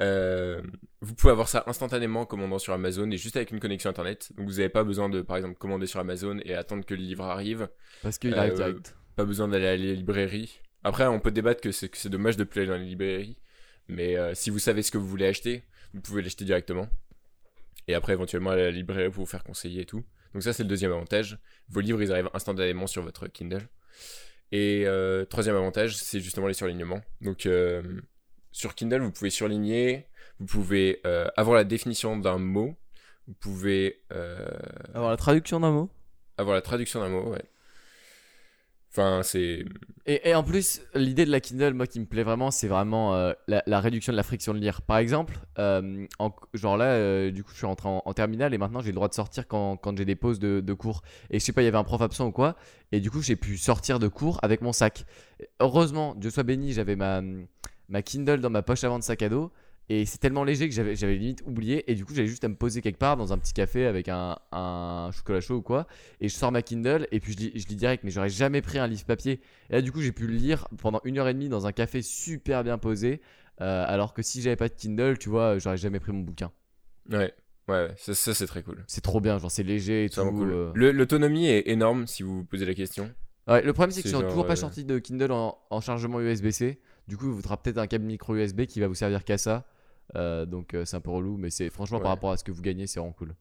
Euh, vous pouvez avoir ça instantanément en commandant sur Amazon et juste avec une connexion internet. Donc vous n'avez pas besoin de, par exemple, commander sur Amazon et attendre que le livre arrive. Parce qu'il arrive Euh, direct. Pas besoin d'aller à la librairie. Après, on peut débattre que c'est dommage de plus aller dans les librairies. Mais euh, si vous savez ce que vous voulez acheter, vous pouvez l'acheter directement. Et après, éventuellement, aller à la librairie pour vous faire conseiller et tout. Donc ça, c'est le deuxième avantage. Vos livres, ils arrivent instantanément sur votre Kindle. Et euh, troisième avantage, c'est justement les surlignements. Donc euh, sur Kindle, vous pouvez surligner, vous pouvez euh, avoir la définition d'un mot, vous pouvez Alors la traduction d'un mot? avoir la traduction d'un mot, ouais. Enfin, c'est... Et, en plus, l'idée de la Kindle, moi qui me plaît vraiment, c'est vraiment euh, la, réduction de la friction de lire. Par exemple, euh, en- genre là, euh, du coup, je suis rentré en, en terminale et maintenant j'ai le droit de sortir quand, j'ai des pauses de, cours. Et je sais pas, il y avait un prof absent ou quoi. Et du coup, j'ai pu sortir de cours avec mon sac. Heureusement, Dieu soit béni, j'avais ma Kindle dans ma poche avant de sac à dos. Et c'est tellement léger que j'avais j'avais limite oublié. Et du coup, j'avais juste à me poser quelque part dans un petit café avec un, un chocolat chaud ou quoi. Et je sors ma Kindle et puis je lis, je lis direct. Mais j'aurais jamais pris un livre papier. Et là, du coup, j'ai pu le lire pendant une heure et demie dans un café super bien posé. Euh, alors que si j'avais pas de Kindle, tu vois, j'aurais jamais pris mon bouquin. Ouais, ouais. Ça, ça, c'est très cool. C'est trop bien, genre c'est léger et C'est tout. cool. euh. Le- L'autonomie est énorme, si vous vous posez la question. Ouais, le problème, c'est que je suis toujours pas euh, sorti de Kindle en, en chargement USB-C. Du coup, il vous faudra peut-être un câble micro USB qui va vous servir qu'à ça. Euh, donc, euh, c'est un peu relou, mais c'est franchement Ouais. par rapport à ce que vous gagnez, c'est vraiment cool.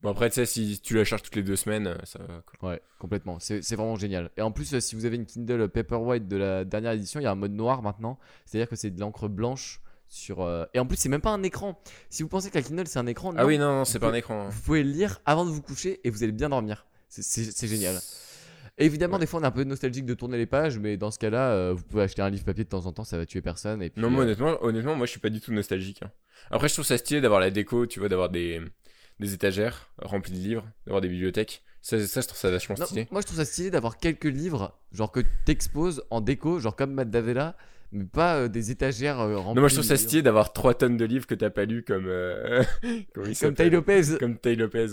Bon, après, tu sais, si tu la charges toutes les deux semaines, euh, ça va. Ouais, complètement. C'est vraiment génial. Et en plus, si vous avez une Kindle Paperwhite de la dernière édition, il y a un mode noir maintenant. C'est-à-dire que c'est de l'encre blanche sur. euh, Et en plus, c'est même pas un écran. Si vous pensez que la Kindle c'est un écran, Ah non. oui, non, non, c'est pas un écran. hein. Vous pouvez le lire avant de vous coucher et vous allez bien dormir. C'est génial. Et évidemment, Ouais. des fois, on est un peu nostalgique de tourner les pages, mais dans ce cas-là, euh, vous pouvez acheter un livre papier de temps en temps, ça va tuer personne. Et puis, Non, moi, euh, honnêtement, honnêtement, moi, je suis pas du tout nostalgique. hein. Après, je trouve ça stylé d'avoir la déco, tu vois, d'avoir des, des étagères remplies de livres, d'avoir des bibliothèques. Ça, ça, je trouve ça vachement non, stylé. moi, je trouve ça stylé d'avoir quelques livres, genre que t'exposes en déco, genre comme Matt Davella, mais pas euh, des étagères euh, remplies. Non, moi, je trouve ça livres. stylé d'avoir 3 tonnes de livres que t'as pas lu comme. euh, comment il Comme s'appelle Tay Lopez. Comme Tay Lopez.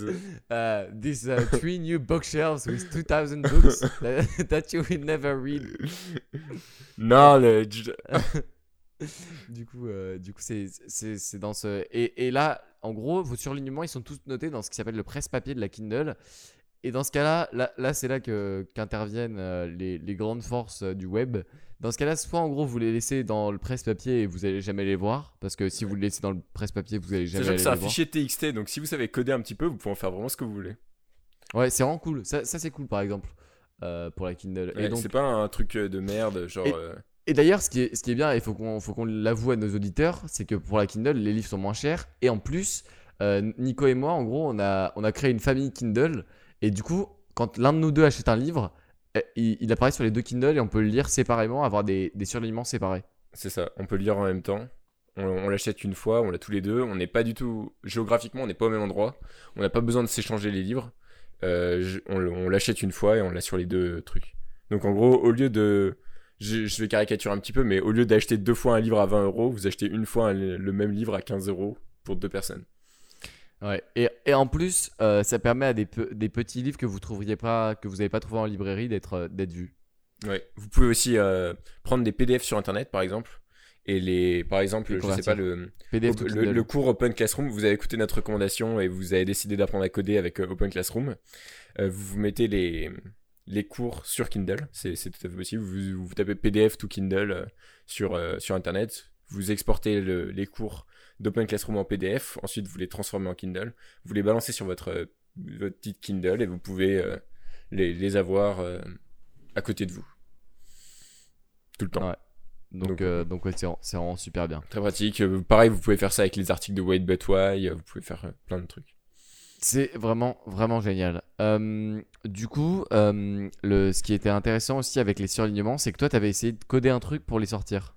These uh, three new bookshelves with 2000 books that, that you will never read. non, le. Du coup, euh, du coup, c'est c'est c'est dans ce et, et là, en gros, vos surlignements, ils sont tous notés dans ce qui s'appelle le presse-papier de la Kindle. Et dans ce cas-là, là, là c'est là qu'interviennent euh, les, les grandes forces euh, du web. Dans ce cas-là, soit en gros vous les laissez dans le presse-papier et vous allez jamais les voir, parce que si vous le laissez dans le presse-papier, vous allez jamais que aller c'est un les voir. fichier TXT, donc si vous savez coder un petit peu, vous pouvez en faire vraiment ce que vous voulez. Ouais, c'est vraiment cool. Ça, ça c'est cool par exemple euh, pour la Kindle. Ouais, et donc C'est pas un truc de merde, genre. Et- euh, Et d'ailleurs, ce, qui est- ce qui est bien, il faut qu'on faut qu'on l'avoue à nos auditeurs, c'est que pour la Kindle, les livres sont moins chers. Et en plus, euh, Nico et moi, en gros, on a, on a créé une famille Kindle. Et du coup, quand l'un de nous deux achète un livre, euh, il, apparaît sur les deux Kindle et on peut le lire séparément, avoir des, des surlignements séparés. C'est ça, on peut le lire en même temps. On, l'achète une fois, on l'a tous les deux. On n'est pas du tout. Géographiquement, on n'est pas au même endroit. On n'a pas besoin de s'échanger les livres. Euh, on, l'achète une fois et on l'a sur les deux trucs. Donc en gros, au lieu de. Je, vais caricaturer un petit peu, mais au lieu d'acheter deux fois un livre à 20 euros, vous achetez une fois le même livre à 15 euros pour deux personnes. Ouais. Et, et en plus, euh, ça permet à des, pe- des petits livres que vous trouveriez pas, que vous n'avez pas trouvé en librairie d'être euh, d'être vus. Ouais. Vous pouvez aussi euh, prendre des PDF sur internet par exemple. Et les. Par exemple, Les je sais pas, le. PDF le, le cours Open Classroom, vous avez écouté notre recommandation et vous avez décidé d'apprendre à coder avec Open Classroom. Vous vous mettez les, les cours sur Kindle, c'est tout à fait possible. Vous, vous tapez PDF to Kindle sur, sur Internet, vous exportez le- les cours d'Open Classroom en PDF, ensuite vous les transformez en Kindle, vous les balancez sur votre, euh, votre petite Kindle et vous pouvez euh, les, les avoir euh, à côté de vous. Tout le temps. Ouais. Donc, Donc, donc ouais, c'est vraiment- super bien. Très pratique. Pareil, vous pouvez faire ça avec les articles de Wait But Why, vous pouvez faire plein de trucs. C'est vraiment, vraiment génial. Euh, du coup, euh, le, ce qui était intéressant aussi avec les surlignements, c'est que toi, tu avais essayé de coder un truc pour les sortir.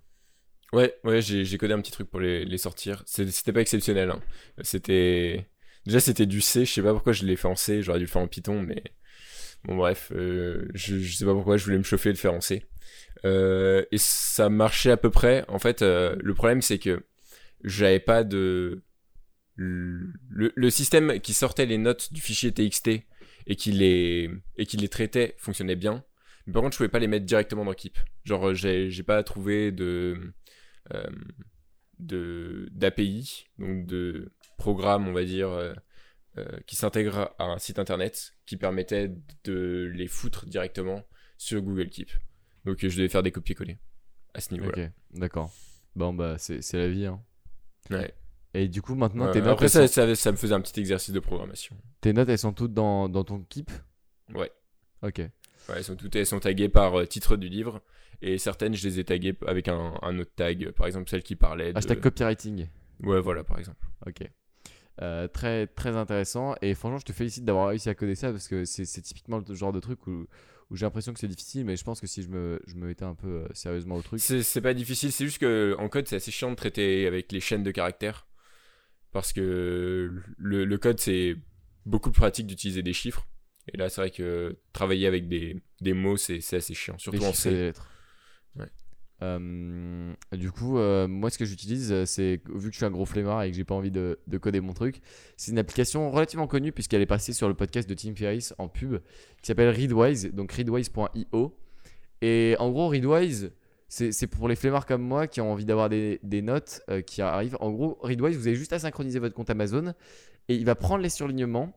Ouais, ouais, j'ai codé un petit truc pour les, les sortir. C'était pas exceptionnel. Hein. C'était. Déjà, c'était du C. Je sais pas pourquoi je l'ai fait en C. J'aurais dû le faire en Python, mais. Bon, bref. euh, je, sais pas pourquoi je voulais me chauffer et le faire en C. Euh, et ça marchait à peu près. En fait, euh, le problème, c'est que j'avais pas de. Le, le système qui sortait les notes du fichier TXT et qui les, et qui les traitait fonctionnait bien. Mais par contre, je pouvais pas les mettre directement dans Keep. Genre, j'ai pas trouvé de d'API, donc de programme, on va dire, euh, euh, qui s'intègre à un site internet qui permettait de les foutre directement sur Google Keep. Donc, je devais faire des copier-coller à ce niveau-là. Ok, d'accord. Bon, bah, c'est la vie. Hein. Ouais. Et du coup, maintenant, tes, notes, après, ça, sont, ça, ça me faisait un petit exercice de programmation. tes notes, elles sont toutes dans, dans ton keep? Ouais. Ok. Ouais, elles sont toutes elles sont taguées par euh, titre du livre et certaines je les ai taguées avec un, un autre tag, par exemple celle qui parlait de... Hashtag copywriting. Ouais, voilà, par exemple. Ok. Euh, très, très intéressant. Et franchement, je te félicite d'avoir réussi à coder ça parce que c'est typiquement le genre de truc où, où j'ai l'impression que c'est difficile. Mais je pense que si je me, je me mettais un peu euh, sérieusement au truc. C'est pas difficile, c'est juste que en code c'est assez chiant de traiter avec les chaînes de caractères parce que le, le code c'est beaucoup plus pratique d'utiliser des chiffres. Et là, c'est vrai que travailler avec des, des mots, c'est c'est assez chiant, les surtout en les C. Euh, du coup, euh, moi, ce que j'utilise, c'est vu que je suis un gros flemmard et que j'ai pas envie de, de coder mon truc, c'est une application relativement connue puisqu'elle est passée sur le podcast de Tim Ferriss en pub qui s'appelle Readwise, donc readwise.io. Et en gros, Readwise, c'est pour les flemmards comme moi qui ont envie d'avoir des, des notes euh, qui arrivent. En gros, Readwise, vous avez juste à synchroniser votre compte Amazon et il va prendre les surlignements.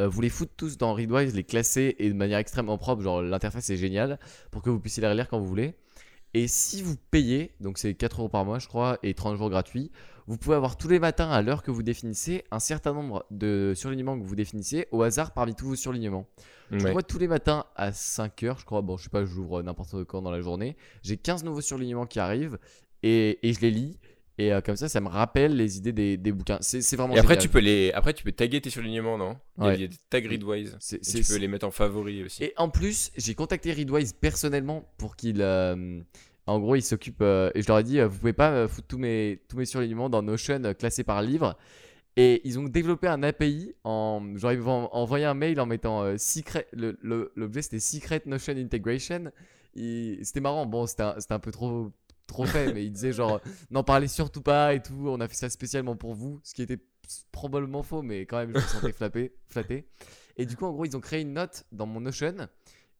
Euh, vous les foutre tous dans Readwise, les classer et de manière extrêmement propre, genre l'interface est géniale pour que vous puissiez les relire quand vous voulez. Et si vous payez, donc c'est 4 euros par mois je crois, et 30 jours gratuits, vous pouvez avoir tous les matins à l'heure que vous définissez un certain nombre de surlignements que vous définissez au hasard parmi tous vos surlignements. Je Ouais. vois tous les matins à 5 heures, je crois, bon je sais pas, j'ouvre n'importe quand dans la journée, j'ai 15 nouveaux surlignements qui arrivent et, et je les lis. Et euh, comme ça, ça me rappelle les idées des, des bouquins. C'est vraiment Et après génial. tu peux les après tu peux taguer tes surlignements, non? Il y a- Ouais. Il y a des tags readwise. Tu peux les mettre en favori aussi. Et en plus, j'ai contacté Readwise personnellement pour qu'il. euh, en gros, il s'occupe. euh, et je leur ai dit, vous pouvez pas foutre tous mes, tous mes surlignements dans Notion classés par livre. Et ils ont développé un API en. Genre, ils vont envoyer un mail en mettant secret. le- le- L'objet c'était Secret Notion Integration. Et C'était marrant. Bon, c'était un, c'était un peu trop, trop fait, mais il disait genre, n'en parlez surtout pas et tout. On a fait ça spécialement pour vous. Ce qui était probablement faux, mais quand même, je me sentais flappé, flatté. Et du coup, en gros, ils ont créé une note dans mon Notion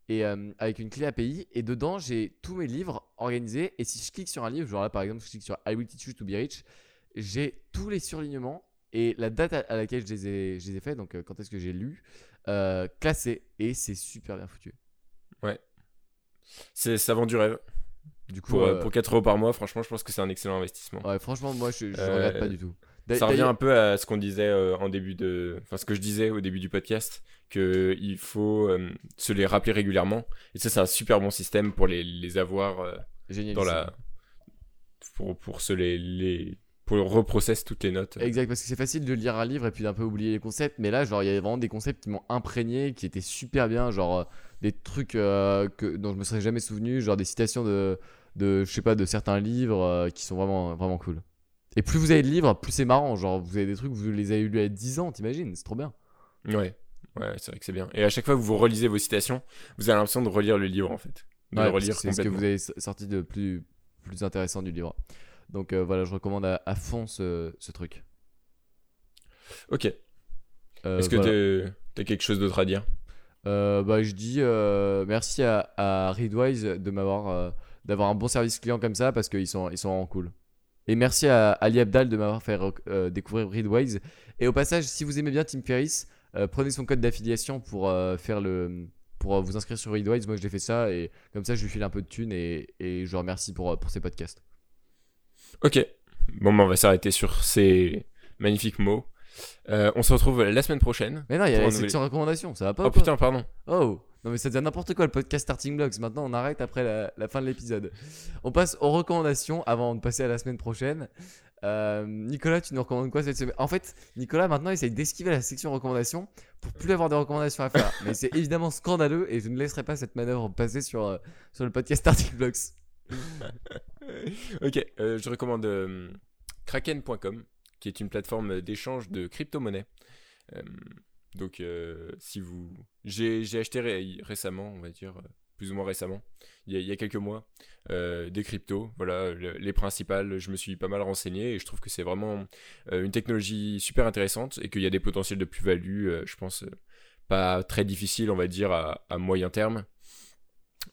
et euh, avec une clé API et dedans j'ai tous mes livres organisés et si je clique sur un livre genre là par exemple je clique sur I will teach you to be rich j'ai tous les surlignements et la date à, laquelle je les ai, je les ai fait donc euh, quand est-ce que j'ai lu euh, classé et c'est super bien foutu C'est ça vend du rêve. Du coup Pour, euh, euh, pour 4 euros par mois, franchement, je pense que c'est un excellent investissement. ouais, franchement moi je, je Euh, regrette pas du tout Ça revient un peu à ce qu'on disait euh, en début de, enfin ce que je disais au début du podcast, que il faut euh, se les rappeler régulièrement. Et ça, c'est un super bon système pour les, les avoir euh, génial dans la, pour pour se les, les pour reprocess toutes les notes. Exact, parce que c'est facile de lire un livre et puis d'un peu oublier les concepts, mais là, genre, il y a vraiment des concepts qui m'ont imprégné, qui étaient super bien, genre euh, des trucs euh, que, dont je me serais jamais souvenu, genre des citations de, de je sais pas, de certains livres euh, qui sont vraiment, vraiment cool. Et plus vous avez de livres, plus c'est marrant, genre, vous avez des trucs, vous les avez lus à 10 ans, t'imagines, c'est trop bien. Ouais, ouais, c'est vrai que c'est bien. Et à chaque fois que vous relisez vos citations, vous avez l'impression de relire le livre en fait, de Ouais, le relire que c'est ce que vous avez sorti de plus, plus intéressant du livre. Donc euh, voilà, je recommande à, à fond ce, ce truc. Ok. Est-ce que voilà. t'es- t'as quelque chose d'autre à dire? Euh, bah, je dis euh, merci à, à Readwise de m'avoir euh, d'avoir un bon service client comme ça parce qu'ils sont ils sont vraiment cool. Et merci à Ali Abdal de m'avoir fait découvrir Readwise. Et au passage, si vous aimez bien Tim Ferriss, prenez son code d'affiliation pour faire le pour vous inscrire sur Readwise. Moi, je l'ai fait ça et comme ça, je lui file un peu de thunes et, et je le remercie pour pour ses podcasts. Ok. Bon, bah, on va s'arrêter sur ces magnifiques mots. Euh, on se retrouve la semaine prochaine. Mais non, il y a la section recommandations, ça va pas Oh putain, pardon. Oh non mais ça devient n'importe quoi le podcast Starting Blocks. Maintenant on arrête après la, la fin de l'épisode. On passe aux recommandations avant de passer à la semaine prochaine. Euh, Nicolas, tu nous recommandes quoi cette semaine? En fait, Nicolas maintenant essaye d'esquiver la section recommandations pour plus avoir de recommandations à faire. mais c'est évidemment scandaleux et je ne laisserai pas cette manœuvre passer sur, euh, sur le podcast Starting Blocks. ok, je recommande Kraken.com, qui est une plateforme d'échange de crypto-monnaies. Euh, donc, euh, si vous. J'ai acheté ré- récemment, on va dire, euh, plus ou moins récemment, il y a, quelques mois, des cryptos. Voilà, le- les principales, je me suis pas mal renseigné et je trouve que c'est vraiment une technologie super intéressante et qu'il y a des potentiels de plus-value, je pense, pas très difficiles, on va dire, à moyen terme.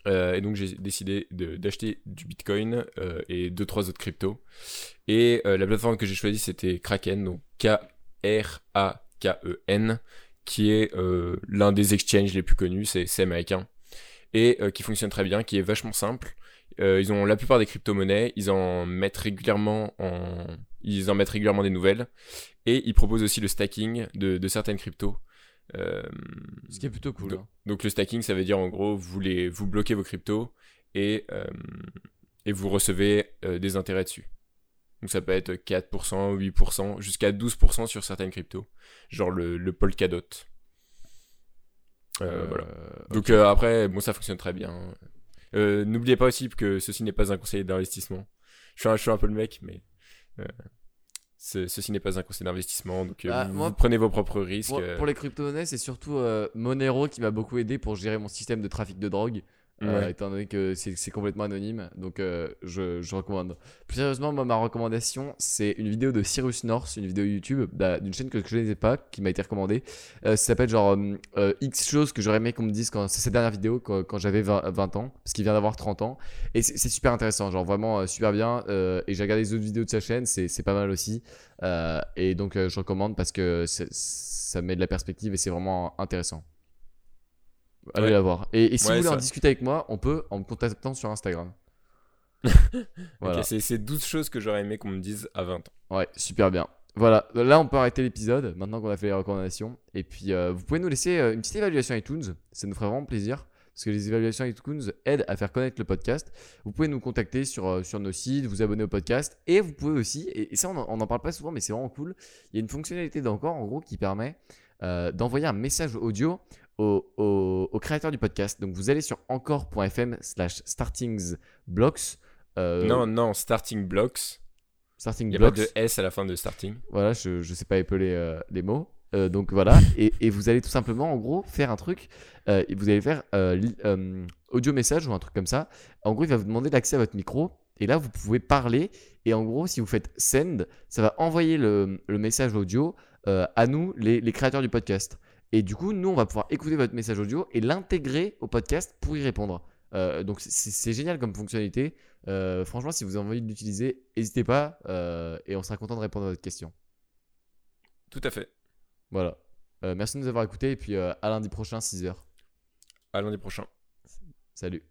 Euh, et donc j'ai décidé d'acheter du Bitcoin euh, et deux trois autres cryptos. Et euh, la plateforme que j'ai choisie c'était Kraken, donc K-R-A-K-E-N, E qui est l'un des exchanges les plus connus, c'est américain, et qui fonctionne très bien, qui est vachement simple. Ils ont la plupart des crypto-monnaies, ils en mettent régulièrement en... ils en mettent régulièrement des nouvelles, et ils proposent aussi le stacking de, de certaines cryptos. Euh, Ce qui est plutôt cool. donc, hein. donc le stacking, ça veut dire en gros, vous, les, vous bloquez vos cryptos et, euh, et vous recevez euh, des intérêts dessus. Donc ça peut être 4%, 8%, jusqu'à 12% sur certaines cryptos. Genre le, le Polkadot. Euh, voilà. Donc euh, après, bon, ça fonctionne très bien. Euh, N'oubliez pas aussi que ceci n'est pas un conseil d'investissement. Je suis, un, je suis un peu le mec, mais ceci n'est pas un conseil d'investissement. Donc euh, Ah, vous, moi, vous prenez vos propres risques. Pour, euh, pour les crypto-monnaies, c'est surtout euh, Monero qui m'a beaucoup aidé pour gérer mon système de trafic de drogue. Euh, étant donné que c'est complètement anonyme, donc euh, je, recommande. Plus sérieusement, ma recommandation, c'est une vidéo de Cyrus North, une vidéo YouTube bah, d'une chaîne que je ne connaissais pas, qui m'a été recommandée. Euh, ça s'appelle genre euh, X choses que j'aurais aimé qu'on me dise quand c'est sa dernière vidéo quand, j'avais 20, 20 ans, parce qu'il vient d'avoir 30 ans. Et c'est super intéressant, genre vraiment super bien. et j'ai regardé les autres vidéos de sa chaîne, c'est pas mal aussi. Et donc je recommande parce que ça met de la perspective et c'est vraiment intéressant. Allez Ouais. la voir. Et, et si Ouais, vous voulez en discuter avec moi, on peut en me contactant sur Instagram. voilà. ok, c'est- c'est 12 choses que j'aurais aimé qu'on me dise à 20 ans. Ouais, super bien. Voilà, là on peut arrêter l'épisode maintenant qu'on a fait les recommandations. Et puis euh, vous pouvez nous laisser euh, une petite évaluation iTunes, ça nous ferait vraiment plaisir. Parce que les évaluations iTunes aident à faire connaître le podcast. Vous pouvez nous contacter sur, euh, sur nos sites, vous abonner au podcast. Et vous pouvez aussi, et, et ça on en- on n'en parle pas souvent, mais c'est vraiment cool, il y a une fonctionnalité d'encore en gros qui permet d'envoyer un message audio au, au, au créateur du podcast. Donc vous allez sur encore.fm slash startingsblocks. euh, Non, non, Starting Blocks. starting Il n'y a pas blocks. de S à la fin de Starting. Voilà, je, je sais pas épeler euh, les mots. Euh, donc voilà, et, et vous allez tout simplement en gros faire un truc, euh, et vous allez faire li- audio message ou un truc comme ça. En gros, il va vous demander l'accès à votre micro, et là vous pouvez parler, et en gros, si vous faites send, ça va envoyer le, le message audio à nous, les, les créateurs du podcast. Et du coup, nous, on va pouvoir écouter votre message audio et l'intégrer au podcast pour y répondre. Euh, donc c'est- génial comme fonctionnalité. Euh, franchement, si vous avez envie de l'utiliser, n'hésitez pas, euh, et on sera content de répondre à votre question. Tout à fait. Voilà. Merci de nous avoir écoutés et puis à lundi prochain, 6h. À lundi prochain. Salut.